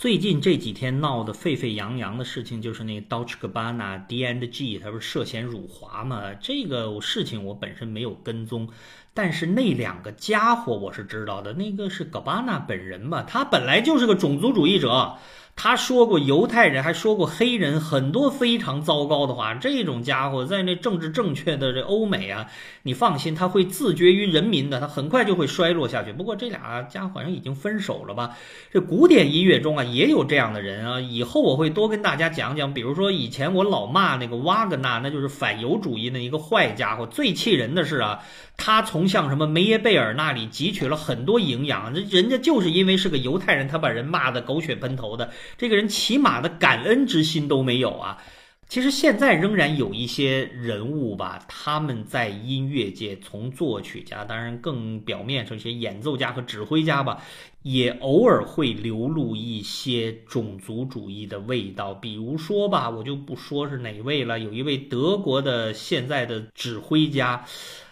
最近这几天闹得沸沸扬扬的事情，就是那个 Dolce Gabbana D&G，它不是涉嫌辱华嘛？这个事情我本身没有跟踪，但是那两个家伙我是知道的。那个是 Gabbana 本人嘛，他本来就是个种族主义者。他说过犹太人，还说过黑人很多非常糟糕的话。这种家伙在那政治正确的这欧美啊，你放心，他会自绝于人民的，他很快就会衰落下去。不过这俩家伙好像已经分手了吧？这古典音乐中啊也有这样的人啊。以后我会多跟大家讲讲，比如说以前我老骂那个瓦格纳，那就是反犹主义的一个坏家伙。最气人的是啊，他从从像什么梅耶贝尔那里汲取了很多营养。这人家就是因为是个犹太人，他把人骂得狗血喷头的。这个人起码的感恩之心都没有啊！其实现在仍然有一些人物吧，他们在音乐界从作曲家，当然更表面上一些演奏家和指挥家吧，也偶尔会流露一些种族主义的味道。比如说吧，我就不说是哪位了，有一位德国的现在的指挥家，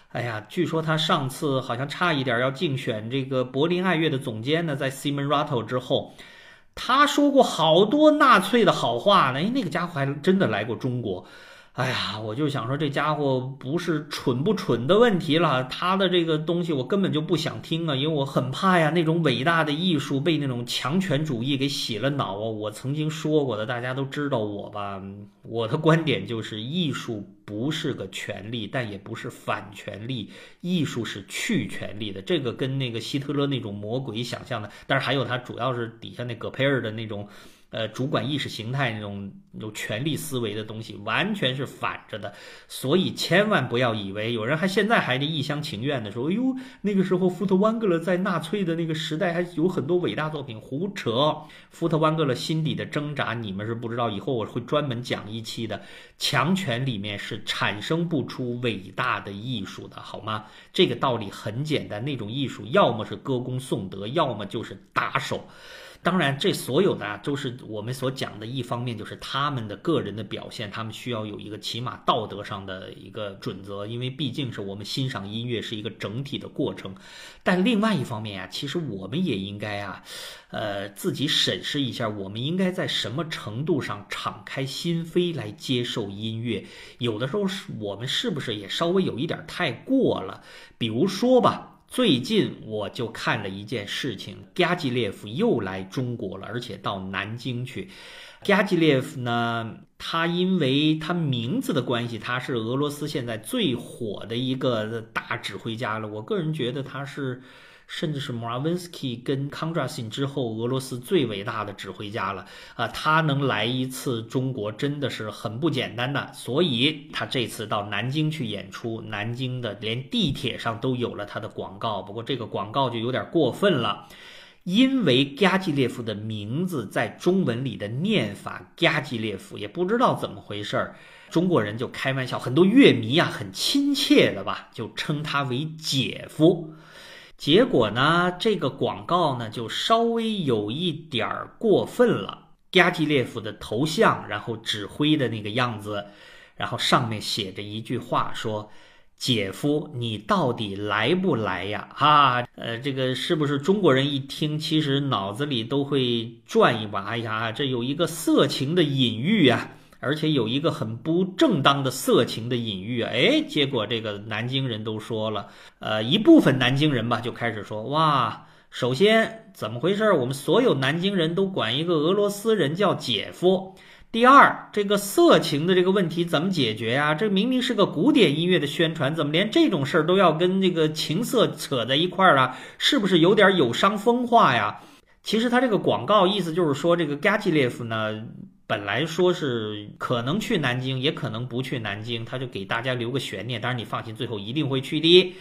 哎呀，据说他上次好像差一点要竞选这个柏林爱乐的总监呢，在 Simon Rattle 之后。他说过好多纳粹的好话呢，哎，那个家伙还真的来过中国。哎呀，我就想说，这家伙不是蠢不蠢的问题了，他的这个东西我根本就不想听啊，因为我很怕呀，那种伟大的艺术被那种强权主义给洗了脑啊。我曾经说过的，大家都知道我吧，我的观点就是艺术。不是个权利，但也不是反权利。艺术是去权力的，这个跟那个希特勒那种魔鬼想象的，但是还有他主要是底下那葛培尔的那种。呃，主管意识形态那种有权力思维的东西，完全是反着的，所以千万不要以为有人还现在还得一厢情愿的说，哎呦，那个时候福特湾格勒在纳粹的那个时代还有很多伟大作品，胡扯！福特湾格勒心底的挣扎，你们是不知道，以后我会专门讲一期的。强权里面是产生不出伟大的艺术的，好吗？这个道理很简单，那种艺术要么是歌功颂德，要么就是打手。当然，这所有的啊都是我们所讲的一方面，就是他们的个人的表现，他们需要有一个起码道德上的一个准则，因为毕竟是我们欣赏音乐是一个整体的过程。但另外一方面啊，其实我们也应该啊，呃，自己审视一下，我们应该在什么程度上敞开心扉来接受音乐。有的时候是我们是不是也稍微有一点太过了？比如说吧。最近我就看了一件事情，加基列夫又来中国了，而且到南京去。加基列夫呢，他因为他名字的关系，他是俄罗斯现在最火的一个大指挥家了。我个人觉得他是。甚至是 m a v i n s k y 跟 kondasin 之后，俄罗斯最伟大的指挥家了啊！他能来一次中国，真的是很不简单的。所以他这次到南京去演出，南京的连地铁上都有了他的广告。不过这个广告就有点过分了，因为加基列夫的名字在中文里的念法，加基列夫也不知道怎么回事儿，中国人就开玩笑，很多乐迷啊很亲切的吧，就称他为姐夫。结果呢，这个广告呢就稍微有一点儿过分了。加基列夫的头像，然后指挥的那个样子，然后上面写着一句话说：“姐夫，你到底来不来呀？”哈，呃，这个是不是中国人一听，其实脑子里都会转一把？哎呀，这有一个色情的隐喻啊！而且有一个很不正当的色情的隐喻，哎，结果这个南京人都说了，呃，一部分南京人吧就开始说，哇，首先怎么回事？我们所有南京人都管一个俄罗斯人叫姐夫。第二，这个色情的这个问题怎么解决呀？这明明是个古典音乐的宣传，怎么连这种事儿都要跟这个情色扯在一块儿啊？是不是有点有伤风化呀？其实他这个广告意思就是说，这个加基列夫呢。本来说是可能去南京，也可能不去南京，他就给大家留个悬念。当然你放心，最后一定会去的。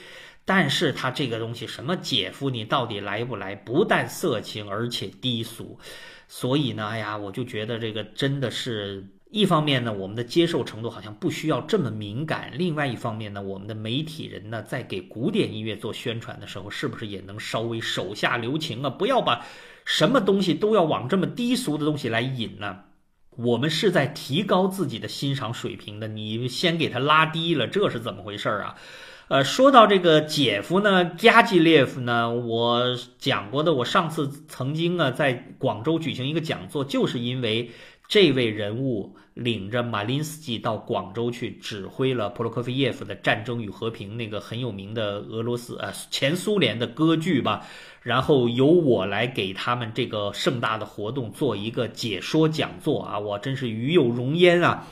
但是他这个东西，什么姐夫，你到底来不来？不但色情，而且低俗。所以呢，哎呀，我就觉得这个真的是一方面呢，我们的接受程度好像不需要这么敏感；另外一方面呢，我们的媒体人呢，在给古典音乐做宣传的时候，是不是也能稍微手下留情啊？不要把什么东西都要往这么低俗的东西来引呢？我们是在提高自己的欣赏水平的，你先给他拉低了，这是怎么回事啊？呃，说到这个姐夫呢，加基列夫呢，我讲过的，我上次曾经啊在广州举行一个讲座，就是因为这位人物领着马林斯基到广州去指挥了普罗科菲耶夫的《战争与和平》那个很有名的俄罗斯呃前苏联的歌剧吧，然后由我来给他们这个盛大的活动做一个解说讲座啊，我真是与有荣焉啊。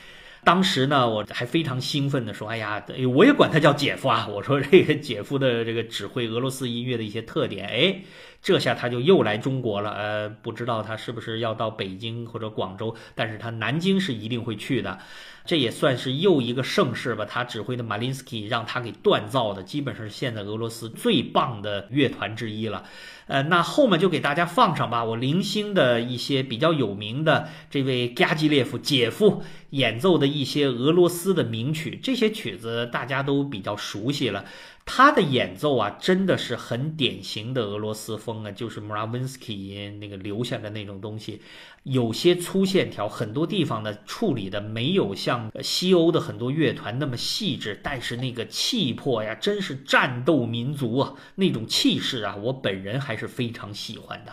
当时呢，我还非常兴奋地说：“哎呀，我也管他叫姐夫啊！我说这个姐夫的这个指挥俄罗斯音乐的一些特点，哎，这下他就又来中国了。呃，不知道他是不是要到北京或者广州，但是他南京是一定会去的。这也算是又一个盛世吧。他指挥的马林斯基让他给锻造的，基本上是现在俄罗斯最棒的乐团之一了。”呃，那后面就给大家放上吧。我零星的一些比较有名的这位加基列夫姐夫演奏的一些俄罗斯的名曲，这些曲子大家都比较熟悉了。他的演奏啊，真的是很典型的俄罗斯风啊，就是 m r a v i n s k y 那个留下的那种东西，有些粗线条，很多地方呢处理的没有像西欧的很多乐团那么细致，但是那个气魄呀，真是战斗民族啊，那种气势啊，我本人还是非常喜欢的。